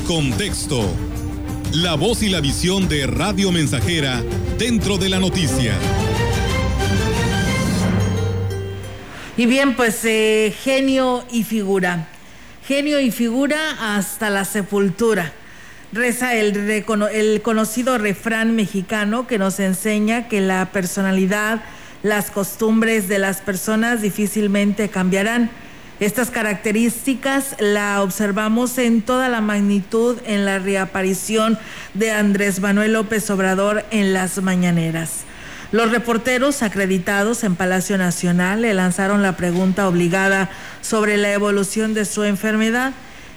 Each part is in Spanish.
Contexto, la voz y la visión de Radio Mensajera dentro de la noticia. Y bien, pues eh, genio y figura. Genio y figura hasta la sepultura. Reza el conocido refrán mexicano que nos enseña que la personalidad, las costumbres de las personas difícilmente cambiarán. Estas características la observamos en toda la magnitud en la reaparición de Andrés Manuel López Obrador en las mañaneras. Los reporteros acreditados en Palacio Nacional le lanzaron la pregunta obligada sobre la evolución de su enfermedad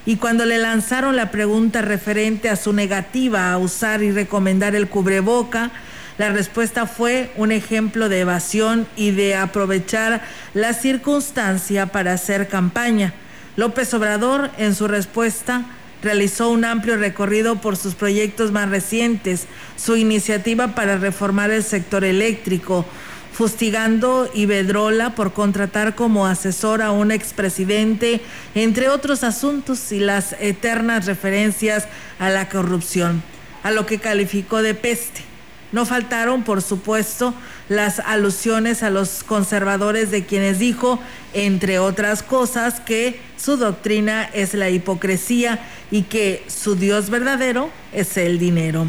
y cuando le lanzaron la pregunta referente a su negativa a usar y recomendar el cubreboca, la respuesta fue un ejemplo de evasión y de aprovechar la circunstancia para hacer campaña. López Obrador, en su respuesta, realizó un amplio recorrido por sus proyectos más recientes, su iniciativa para reformar el sector eléctrico, fustigando Ibedrola por contratar como asesor a un expresidente, entre otros asuntos y las eternas referencias a la corrupción, a lo que calificó de peste. No faltaron, por supuesto, las alusiones a los conservadores de quienes dijo, entre otras cosas, que su doctrina es la hipocresía y que su Dios verdadero es el dinero.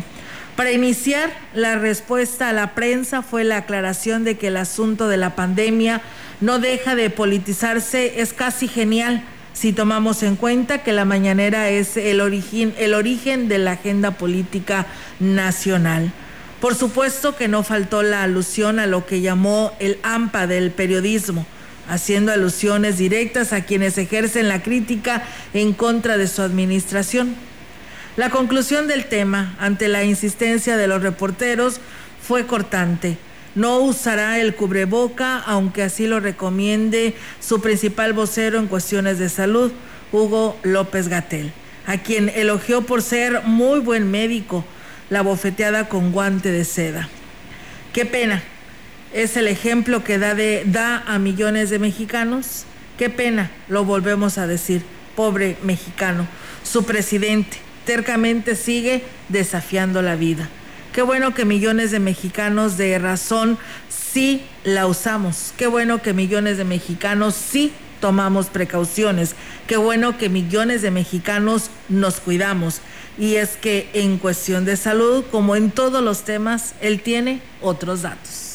Para iniciar, la respuesta a la prensa fue la aclaración de que el asunto de la pandemia no deja de politizarse, es casi genial si tomamos en cuenta que la mañanera es el origen, el origen de la agenda política nacional. Por supuesto que no faltó la alusión a lo que llamó el AMPA del periodismo, haciendo alusiones directas a quienes ejercen la crítica en contra de su administración. La conclusión del tema, ante la insistencia de los reporteros, fue cortante. No usará el cubreboca, aunque así lo recomiende su principal vocero en cuestiones de salud, Hugo López Gatel, a quien elogió por ser muy buen médico, la bofeteada con guante de seda. Qué pena, es el ejemplo que da, de, da a millones de mexicanos. Qué pena, lo volvemos a decir, pobre mexicano. Su presidente tercamente sigue desafiando la vida. Qué bueno que millones de mexicanos de razón sí la usamos. Qué bueno que millones de mexicanos sí tomamos precauciones. Qué bueno que millones de mexicanos nos cuidamos. Y es que en cuestión de salud, como en todos los temas, él tiene otros datos.